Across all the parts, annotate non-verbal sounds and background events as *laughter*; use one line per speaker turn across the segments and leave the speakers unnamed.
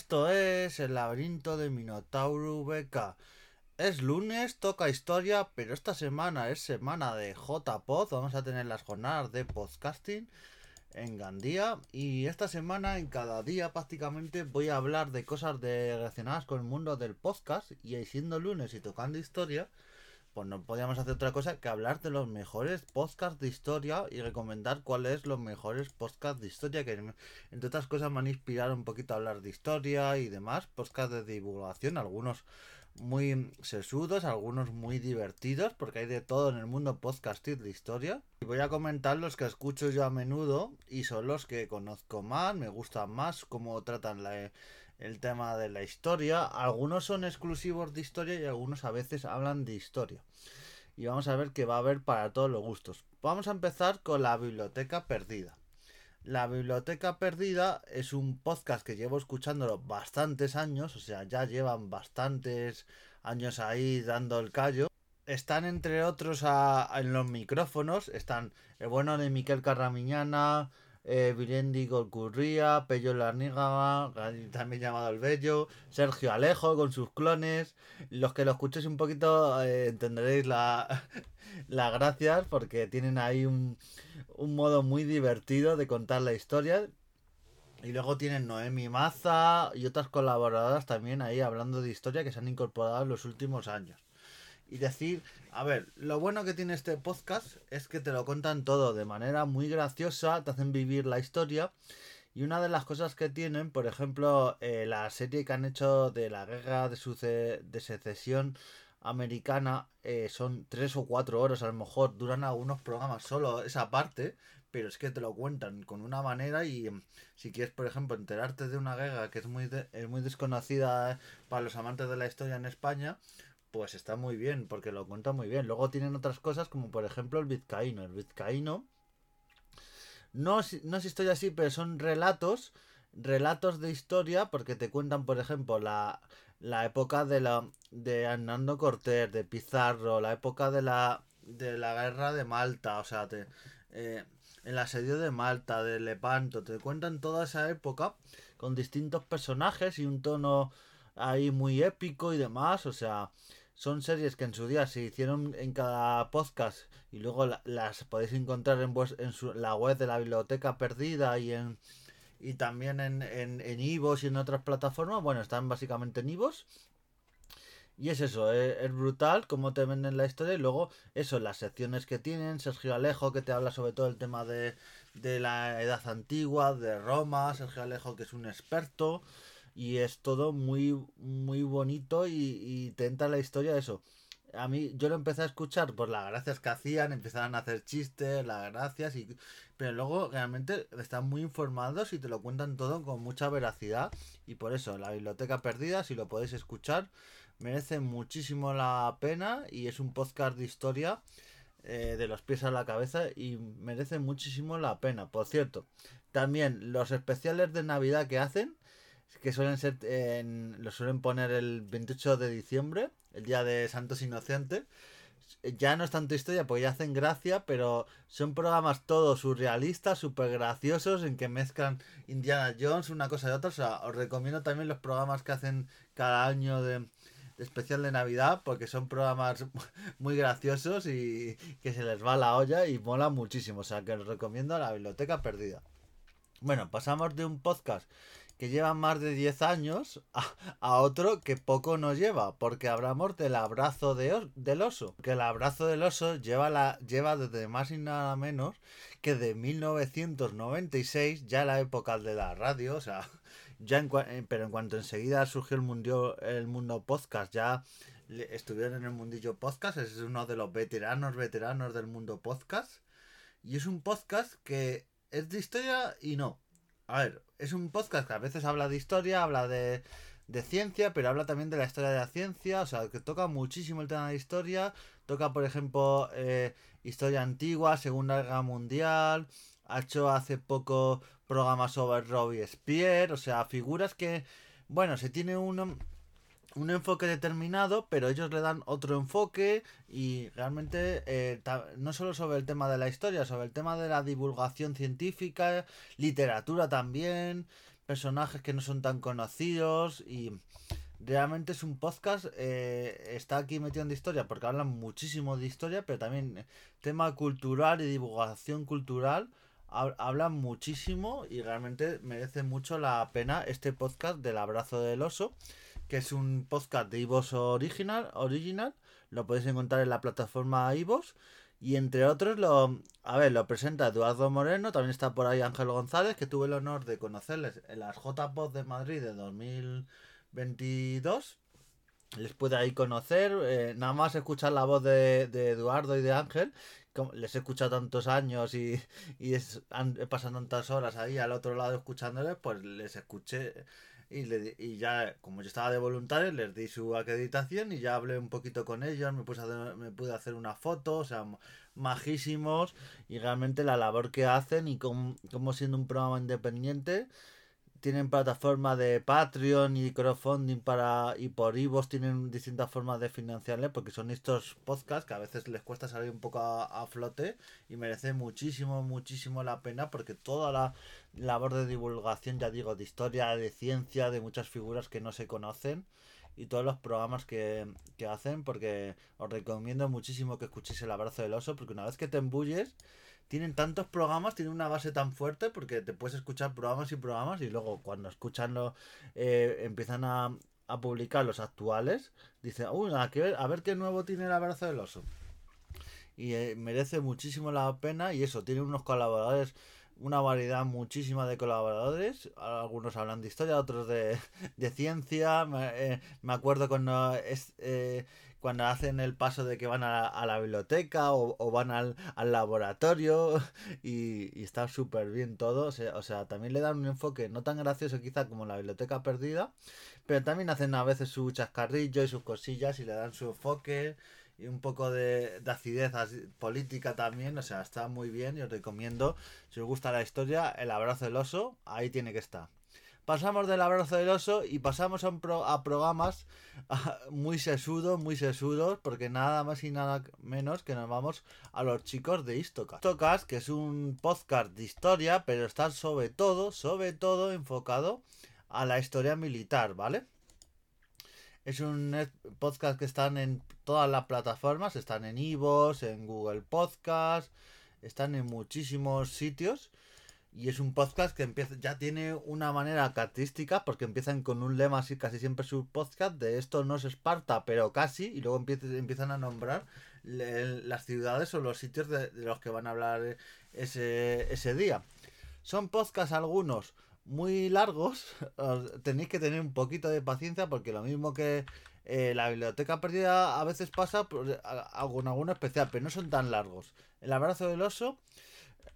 Esto es el laberinto de Minotauro VK. Es lunes, toca historia, pero esta semana es semana de JPod. Vamos a tener las jornadas de podcasting en Gandía. Y esta semana, en cada día prácticamente, voy a hablar de cosas relacionadas con el mundo del podcast. Y siendo lunes y tocando historia, pues no podíamos hacer otra cosa que hablar de los mejores podcasts de historia y recomendar cuáles los mejores podcasts de historia que entre otras cosas me han inspirado un poquito a hablar de historia y demás, podcasts de divulgación, algunos muy sesudos, algunos muy divertidos, porque hay de todo en el mundo podcasting de historia. Y voy a comentar los que escucho yo a menudo y son los que conozco más, me gustan más, cómo tratan la, el tema de la historia. Algunos son exclusivos de historia y algunos a veces hablan de historia. Y vamos a ver que va a haber para todos los gustos. Vamos a empezar con la biblioteca perdida. La Biblioteca Perdida es un podcast que llevo escuchándolo bastantes años, o sea, ya llevan bastantes años ahí dando el callo. Están entre otros en los micrófonos, están el bueno de Miquel Carramiñana, eh, Virendi Golcurría, Pello también llamado El Bello, Sergio Alejo con sus clones. Los que lo escuchéis un poquito eh, entenderéis la, *laughs* las gracias porque tienen ahí un, un modo muy divertido de contar la historia. Y luego tienen Noemi Maza y otras colaboradoras también ahí hablando de historia que se han incorporado en los últimos años y decir, a ver, lo bueno que tiene este podcast es que te lo cuentan todo de manera muy graciosa, te hacen vivir la historia. Y una de las cosas que tienen, por ejemplo, eh, la serie que han hecho de la guerra de, de secesión americana, eh, son tres o cuatro horas, a lo mejor duran algunos programas solo esa parte, pero es que te lo cuentan con una manera y mm, si quieres, por ejemplo, enterarte de una guerra que es muy, es muy desconocida para los amantes de la historia en España, pues está muy bien, porque lo cuenta muy bien. Luego tienen otras cosas como por ejemplo el vizcaíno. El vizcaíno no, no es historia así, pero son relatos, relatos de historia, porque te cuentan, por ejemplo, la, la época de la de Hernando Cortés, de Pizarro, la época de la de la guerra de Malta, o sea, te, eh, el asedio de Malta, de Lepanto, te cuentan toda esa época con distintos personajes y un tono ahí muy épico y demás, o sea, son series que en su día se hicieron en cada podcast y luego las podéis encontrar en, en la web de la biblioteca perdida y en y también en en, en Ivos y en otras plataformas. Bueno, están básicamente en Ivos. Y es eso, es, es, brutal cómo te venden la historia. Y luego, eso, las secciones que tienen. Sergio Alejo, que te habla sobre todo el tema de, de la edad antigua, de Roma. Sergio Alejo, que es un experto y es todo muy muy bonito y, te entra la historia de eso. A mí yo lo empecé a escuchar por las gracias que hacían, empezaron a hacer chistes, las gracias, y, pero luego realmente están muy informados y te lo cuentan todo con mucha veracidad y por eso la biblioteca perdida, si lo podéis escuchar, merece muchísimo la pena y es un podcast de historia eh, de los pies a la cabeza y merece muchísimo la pena. Por cierto, también los especiales de Navidad que hacen que suelen ser, en, lo suelen poner el 28 de diciembre, el día de Santos Inocentes. Ya no es tanto historia porque ya hacen gracia, pero son programas todos surrealistas, súper graciosos, en que mezclan Indiana Jones, una cosa y otra. O sea, os recomiendo también los programas que hacen cada año de, especial de Navidad, porque son programas *laughs* muy graciosos y que se les va la olla y mola muchísimo. O sea, que os recomiendo la Biblioteca Perdida. Bueno, pasamos de un podcast que lleva más de 10 años a, otro que poco nos lleva, porque hablamos del abrazo de del oso. Que el abrazo del oso lleva, la, lleva desde más y nada menos que de 1996, ya la época de la radio, o sea, ya en, eh, pero en cuanto enseguida surgió el mundo, el mundo podcast, ya estuvieron en el mundillo podcast, es uno de los veteranos, veteranos del mundo podcast. Y es un podcast que es de historia y no. A ver, es un podcast que a veces habla de historia, habla de, ciencia, pero habla también de la historia de la ciencia, o sea, que toca muchísimo el tema de historia, toca, por ejemplo, eh, historia antigua, Segunda Guerra Mundial, ha hecho hace poco programas sobre Robespierre, o sea, figuras que, bueno, se tiene un, un enfoque determinado, pero ellos le dan otro enfoque y realmente eh, no solo sobre el tema de la historia, sobre el tema de la divulgación científica, literatura también, personajes que no son tan conocidos y realmente es un podcast, eh, está aquí metido en historia porque hablan muchísimo de historia, pero también tema cultural y divulgación cultural hablan muchísimo y realmente merece mucho la pena este podcast del abrazo del oso, que es un podcast de Ivos original, original, lo podéis encontrar en la plataforma Ivos. Y entre otros, lo, a ver, lo presenta Eduardo Moreno, también está por ahí Ángel González, que tuve el honor de conocerles en las JPod de Madrid de 2022. Les puede ahí conocer, eh, nada más escuchar la voz de, Eduardo y de Ángel, les he escuchado tantos años y, y es, tantas horas ahí al otro lado escuchándoles, pues les escuché y, le, y ya, como yo estaba de voluntario, les di su acreditación y ya hablé un poquito con ellos, me, puse me pude hacer una foto, o sea, majísimos y realmente la labor que hacen y como siendo un programa independiente tienen plataforma de Patreon y crowdfunding para y por Ivos tienen distintas formas de financiarle porque son estos podcasts que a veces les cuesta salir un poco a, flote y merece muchísimo muchísimo la pena porque toda la labor de divulgación ya digo de historia de ciencia de muchas figuras que no se conocen y todos los programas que, que hacen porque os recomiendo muchísimo que escuchéis el abrazo del oso porque una vez que te embulles tienen tantos programas, tienen una base tan fuerte porque te puedes escuchar programas y programas y luego cuando escuchan eh, empiezan a, publicar los actuales, dicen, uy, a, a ver qué nuevo tiene el abrazo del oso. Y eh, merece muchísimo la pena y eso, tiene unos colaboradores una variedad muchísima de colaboradores. Algunos hablan de historia, otros de, ciencia. Me, eh, me, acuerdo cuando es, cuando hacen el paso de que van a, la biblioteca o, van al, laboratorio *laughs* y, está súper bien todo. O sea, también le dan un enfoque no tan gracioso quizá como la biblioteca perdida, pero también hacen a veces su chascarrillo y sus cosillas y le dan su enfoque y un poco de, de acidez política también. O sea, está muy bien y os recomiendo, si os gusta la historia, el abrazo del oso, ahí tiene que estar pasamos del abrazo del oso y pasamos a, a programas *laughs* muy sesudos, muy sesudos, porque nada más y nada menos que nos vamos a los chicos de Istocast. Istocast, que es un podcast de historia, pero está sobre todo, sobre todo enfocado a la historia militar, ¿vale? Es un podcast que están en todas las plataformas, están en Ivos, en Google Podcast, están en muchísimos sitios y es un podcast que empieza, ya tiene una manera característica porque empiezan con un lema así casi siempre su podcast de esto no es Esparta, pero casi, y luego empiezan a nombrar las ciudades o los sitios de, los que van a hablar ese, ese día. Son podcasts algunos muy largos, *laughs* tenéis que tener un poquito de paciencia porque lo mismo que eh, la biblioteca perdida a veces pasa por pues, alguno especial, pero no son tan largos. El abrazo del oso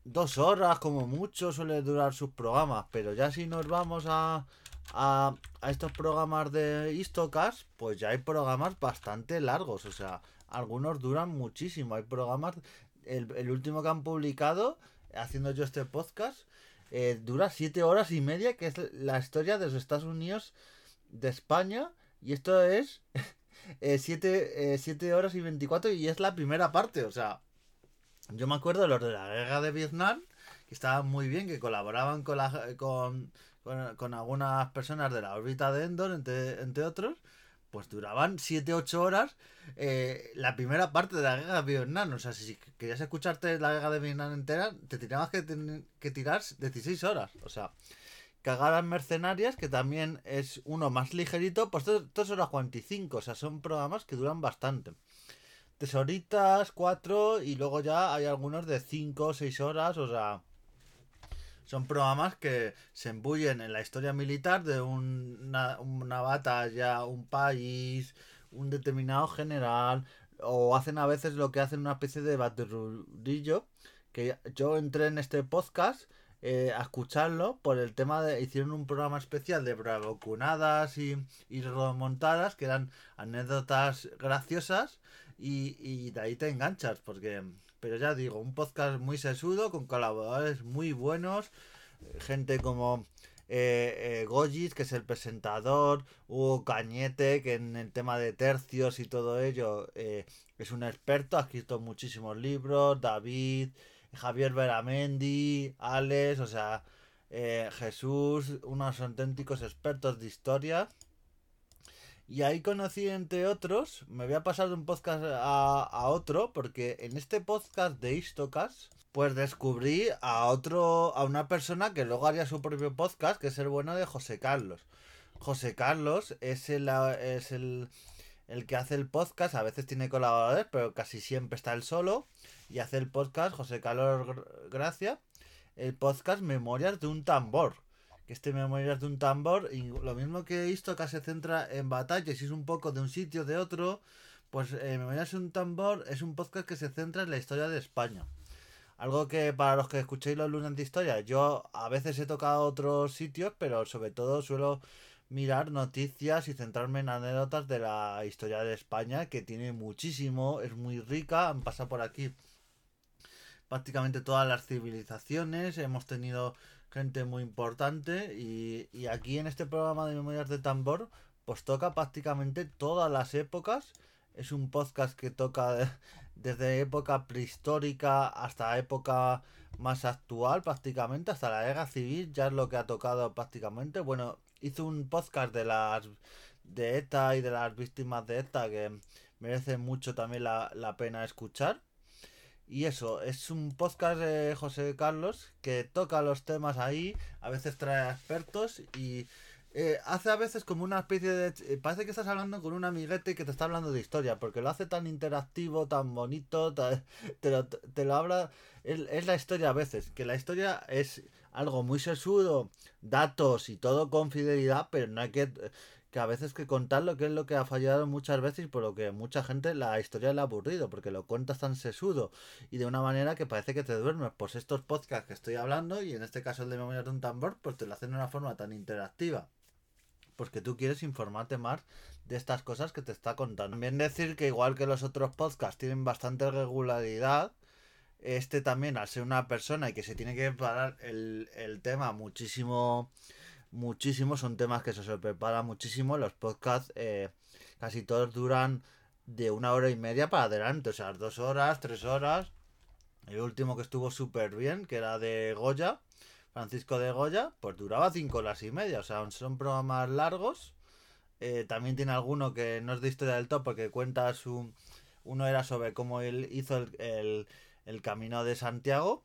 dos horas como mucho suele durar sus programas, pero ya si nos vamos a, a, estos programas de Istocas, pues ya hay programas bastante largos, o sea, algunos duran muchísimo, hay programas, el, último que han publicado, haciendo yo este podcast, eh, dura siete horas y media, que es la historia de los Estados Unidos de España, y esto es *laughs* eh, siete, eh, siete horas y 24 y es la primera parte, o sea, yo me acuerdo de los de la guerra de Vietnam, que estaban muy bien, que colaboraban con, la, con, con, algunas personas de la órbita de Endor, entre, entre otros, pues duraban 7-8 horas eh, la primera parte de la guerra de Vietnam. O sea, si querías escucharte la guerra de Vietnam entera, te tenías que, que tirar 16 horas. O sea, cagadas mercenarias, que también es uno más ligerito, pues 2 horas 45. O sea, son programas que duran bastante tres horitas, cuatro, y luego ya hay algunos de cinco o seis horas, o sea, son programas que se embullen en la historia militar de una, una batalla, un país, un determinado general, o hacen a veces lo que hacen una especie de batrulillo, que yo entré en este podcast eh, a escucharlo por el tema de hicieron un programa especial de bravocunadas y, y remontadas que eran anécdotas graciosas y, de ahí te enganchas, porque, pero ya digo, un podcast muy sesudo, con colaboradores muy buenos, gente como eh, eh que es el presentador, Hugo Cañete, que en el tema de tercios y todo ello eh, es un experto, ha escrito muchísimos libros, David, Javier Veramendi, Alex, o sea, eh, Jesús, unos auténticos expertos de historia. Y ahí conocí, entre otros, me voy a pasar de un podcast a, otro, porque en este podcast de Istocas, pues descubrí a otro, a una persona que luego haría su propio podcast, que es el bueno de José Carlos. José Carlos es el, es el, el que hace el podcast, a veces tiene colaboradores, pero casi siempre está él solo. Y hace el podcast José Carlos Gracia, el podcast Memorias de un tambor que este Memorias de un tambor, y lo mismo que he visto que se centra en batallas y es un poco de un sitio de otro, pues eh, Memorias de un tambor es un podcast que se centra en la historia de España. Algo que para los que escuchéis los lunes de historia, yo a veces he tocado otros sitios, pero sobre todo suelo mirar noticias y centrarme en anécdotas de la historia de España, que tiene muchísimo, es muy rica, han pasado por aquí prácticamente todas las civilizaciones, hemos tenido gente muy importante y, y aquí en este programa de Memorias de Tambor pues toca prácticamente todas las épocas. Es un podcast que toca desde época prehistórica hasta época más actual prácticamente, hasta la guerra civil, ya es lo que ha tocado prácticamente. Bueno, hizo un podcast de las de ETA y de las víctimas de ETA que merece mucho también la, la pena escuchar. Y eso, es un podcast de José Carlos que toca los temas ahí, a veces trae expertos y eh, hace a veces como una especie de... Eh, parece que estás hablando con un amiguete que te está hablando de historia, porque lo hace tan interactivo, tan bonito, *laughs* te, lo, te lo habla... Es, es, la historia a veces, que la historia es algo muy sesudo, datos y todo con fidelidad, pero no hay que que a veces que contar lo que es lo que ha fallado muchas veces por lo que mucha gente la historia le ha aburrido, porque lo cuentas tan sesudo y de una manera que parece que te duermes. Pues estos podcasts que estoy hablando, y en este caso el de Memoria de un Tambor, pues te lo hacen de una forma tan interactiva. Porque tú quieres informarte más de estas cosas que te está contando. También decir que igual que los otros podcasts tienen bastante regularidad, este también al ser una persona y que se tiene que preparar el, el tema muchísimo muchísimo, son temas que se, preparan muchísimo. Los podcasts eh, casi todos duran de una hora y media para adelante, o sea, dos horas, tres horas. El último que estuvo súper bien, que era de Goya, Francisco de Goya, pues duraba cinco horas y media, o sea, son programas largos. Eh, también tiene alguno que no es de historia del top porque cuenta su... Uno era sobre cómo él hizo el, el, el camino de Santiago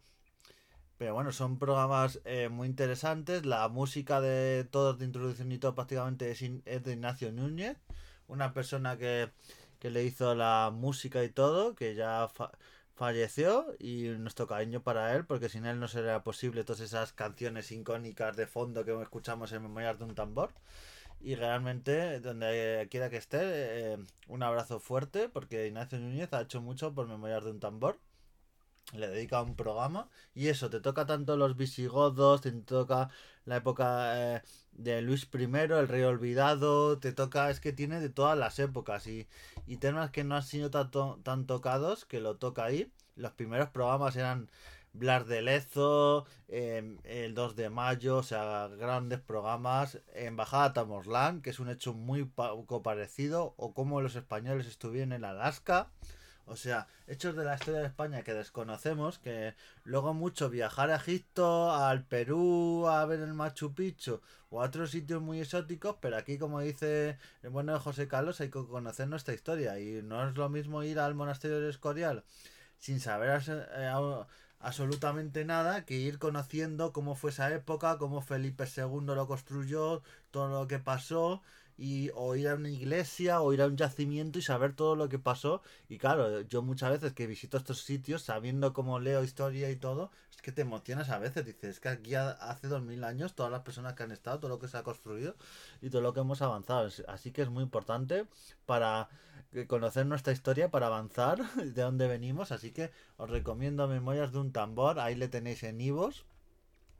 pero bueno, son programas eh, muy interesantes. La música de todos de introducción y todo prácticamente es, de Ignacio Núñez, una persona que, le hizo la música y todo, que ya falleció y nuestro cariño para él, porque sin él no sería posible todas esas canciones icónicas de fondo que escuchamos en Memorias de un Tambor. Y realmente, donde quiera que esté, eh, un abrazo fuerte, porque Ignacio Núñez ha hecho mucho por Memorias de un Tambor le dedica un programa y eso, te toca tanto los visigodos, te toca la época eh, de Luis I, el rey olvidado, te toca, es que tiene de todas las épocas y, y temas que no han sido tan, tocados que lo toca ahí. Los primeros programas eran Blas de Lezo, em, el 2 de mayo, o sea, grandes programas, Embajada Tamorlán, que es un hecho muy poco parecido, o como los españoles estuvieron en Alaska. O sea, hechos de la historia de España que desconocemos, que luego mucho viajar a Egipto, al Perú, a ver el Machu Picchu o a otros sitios muy exóticos, pero aquí como dice el bueno de José Carlos hay que conocer nuestra historia. Y no es lo mismo ir al monasterio de Escorial sin saber eh, absolutamente nada que ir conociendo cómo fue esa época, cómo Felipe II lo construyó, todo lo que pasó y o ir a una iglesia o ir a un yacimiento y saber todo lo que pasó. Y claro, yo muchas veces que visito estos sitios, sabiendo cómo leo historia y todo, es que te emocionas a veces. Dices, es que aquí hace dos mil años todas las personas que han estado, todo lo que se ha construido y todo lo que hemos avanzado. Así que es muy importante para conocer nuestra historia, para avanzar *laughs* de dónde venimos. Así que os recomiendo Memorias de un tambor. Ahí le tenéis en Ivos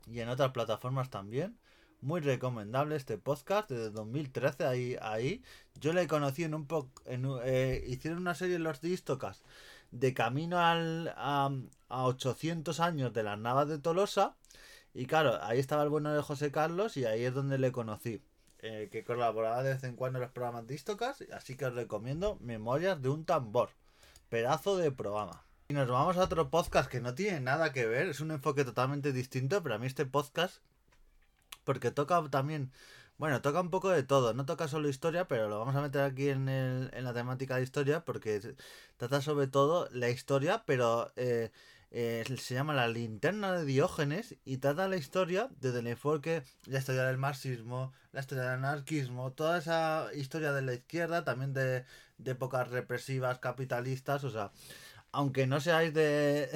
y en otras plataformas también muy recomendable este podcast desde 2013 ahí ahí. Yo le conocí en un poco eh, hicieron una serie en los distocas de camino al a, 800 años de las navas de Tolosa y claro ahí estaba el bueno de José Carlos y ahí es donde le conocí eh, que colaboraba de vez en cuando en los programas distocas así que os recomiendo Memorias de un tambor pedazo de programa. Y nos vamos a otro podcast que no tiene nada que ver es un enfoque totalmente distinto pero a mí este podcast porque toca también, bueno, toca un poco de todo, no toca solo historia, pero lo vamos a meter aquí en, el, en la temática de historia, porque trata sobre todo la historia, pero eh, eh, se llama La linterna de Diógenes y trata la historia desde el enfoque, la historia del marxismo, la historia del anarquismo, toda esa historia de la izquierda, también de, de épocas represivas, capitalistas, o sea, aunque no seáis de,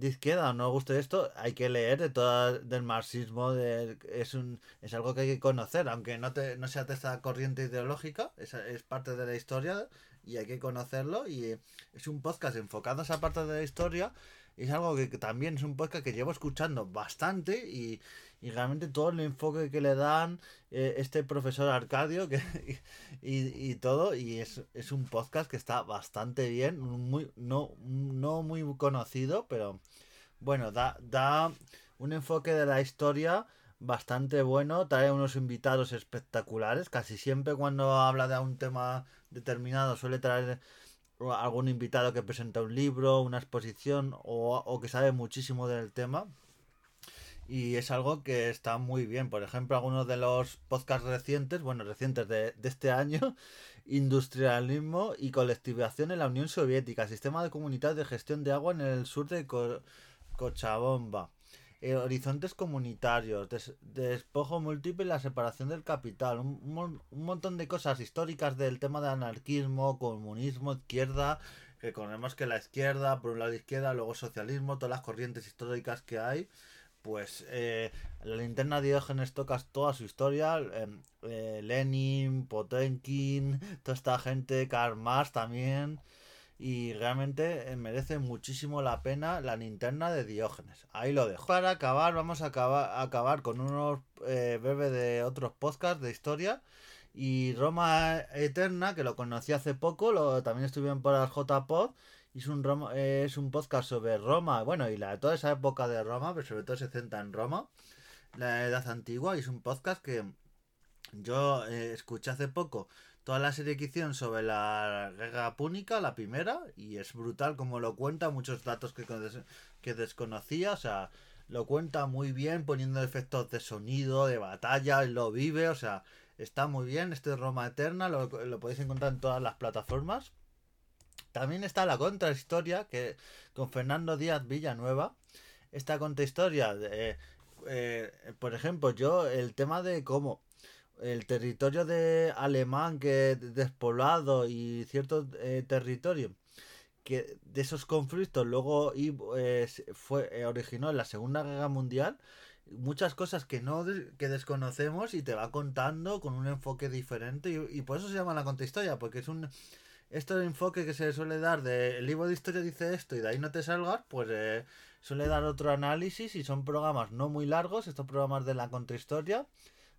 de izquierda o no guste esto, hay que leer de toda, del marxismo, de, es, un, es algo que hay que conocer, aunque no, te, no sea de esta corriente ideológica, es, es parte de la historia y hay que conocerlo y es un podcast enfocado a esa parte de la historia es algo que, también es un podcast que llevo escuchando bastante y, realmente todo el enfoque que le dan eh, este profesor Arcadio que, *laughs* y, todo y es, es, un podcast que está bastante bien muy no, no muy conocido pero bueno da, da un enfoque de la historia bastante bueno trae unos invitados espectaculares casi siempre cuando habla de un tema determinado suele traer algún invitado que presenta un libro, una exposición o, que sabe muchísimo del tema. Y es algo que está muy bien. Por ejemplo, algunos de los podcasts recientes, bueno, recientes de, este año, *laughs* Industrialismo y colectivización en la Unión Soviética, Sistema de Comunidad de Gestión de Agua en el sur de Cochabamba. Eh, horizontes comunitarios, despojo múltiple y la separación del capital, un, montón de cosas históricas del tema de anarquismo, comunismo, izquierda, recordemos que la izquierda, por un lado izquierda, luego socialismo, todas las corrientes históricas que hay, pues eh, la linterna de Diógenes tocas toda su historia, em, eh, Lenin, Potenkin, toda esta gente, Karl Marx también, y realmente eh, merece muchísimo la pena la linterna de Diógenes. Ahí lo dejo. Para acabar, vamos a acabar, acabar con unos eh, de otros podcasts de historia. Y Roma Eterna, que lo conocí hace poco, lo, también estuvieron por el JPod. Es un, es un podcast sobre Roma, bueno, y la, toda esa época de Roma, pero sobre todo se centra en Roma, la edad antigua. Y es un podcast que yo eh, escuché hace poco toda la serie que hicieron sobre la guerra púnica, la primera, y es brutal como lo cuenta, muchos datos que, que desconocía, o sea, lo cuenta muy bien, poniendo efectos de sonido, de batalla, lo vive, o sea, está muy bien, este Roma Eterna, lo, podéis encontrar en todas las plataformas. También está la contrahistoria, que con Fernando Díaz Villanueva, esta contrahistoria, de, eh, por ejemplo, yo, el tema de cómo el territorio de alemán que despoblado y cierto eh, territorio que de esos conflictos luego eh, fue eh, originó en la Segunda Guerra Mundial muchas cosas que no que desconocemos y te va contando con un enfoque diferente y, por eso se llama la contrahistoria porque es un este enfoque que se suele dar de el libro de historia dice esto y de ahí no te salgas pues suele dar otro análisis y son programas no muy largos estos programas de la contrahistoria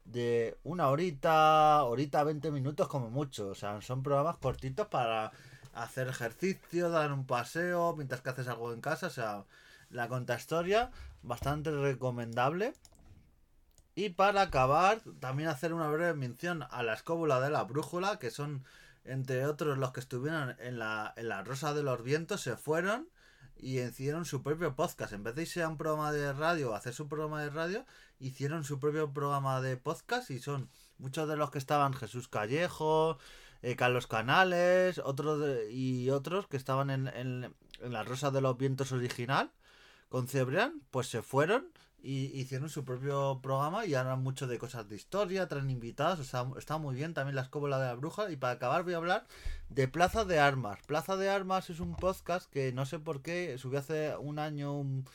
de una horita, horita, 20 minutos como mucho. O sea, son programas cortitos para hacer ejercicio, dar un paseo, mientras que haces algo en casa. O sea, la historia bastante recomendable. Y para acabar, también hacer una breve mención a la escóbula de la brújula, que son, entre otros, los que estuvieron en la, en la Rosa de los Vientos, se fueron y hicieron su propio podcast. En vez de irse a un programa de radio, hacer su programa de radio, hicieron su propio programa de podcast y son muchos de los que estaban Jesús Callejo, eh, Carlos Canales, otros y otros que estaban en, en, la Rosa de los Vientos original con Cebrián, pues se fueron y hicieron su propio programa y hablan mucho de cosas de historia, traen invitados, o sea, está muy bien también la escóbula de la bruja. Y para acabar voy a hablar de Plaza de Armas. Plaza de Armas es un podcast que no sé por qué subí hace un año un,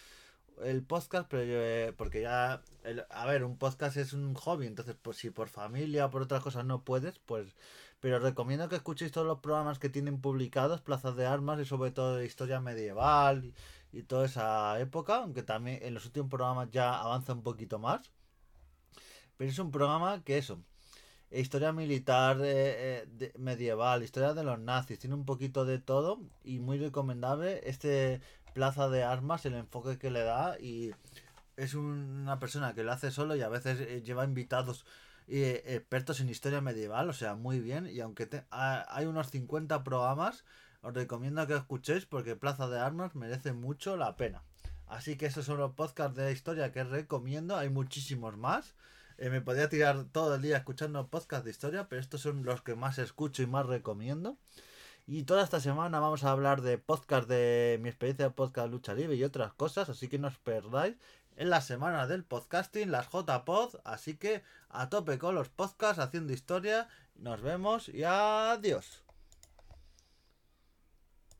el podcast, pero eh, porque ya, a ver, un podcast es un hobby, entonces pues si por familia o por otras cosas no puedes, pues, pero recomiendo que escuchéis todos los programas que tienen publicados, Plazas de Armas y sobre todo de historia medieval toda esa época, aunque también en los últimos programas ya avanza un poquito más. Pero es un programa que eso, historia militar eh, medieval, historia de los nazis, tiene un poquito de todo y muy recomendable. Este plaza de armas, el enfoque que le da y es una persona que lo hace solo y a veces eh, lleva invitados eh, expertos en historia medieval, o sea, muy bien. Y aunque hay unos 50 programas, os recomiendo que escuchéis porque Plaza de Armas merece mucho la pena. Así que esos son los podcasts de historia que recomiendo, hay muchísimos más. Eh, me podría tirar todo el día escuchando podcast de historia, pero estos son los que más escucho y más recomiendo. Y toda esta semana vamos a hablar de podcast de mi experiencia de podcast Lucha Libre y otras cosas, así que no os perdáis en la semana del podcasting, las JPod, así que a tope con los podcasts haciendo historia. Nos vemos y adiós.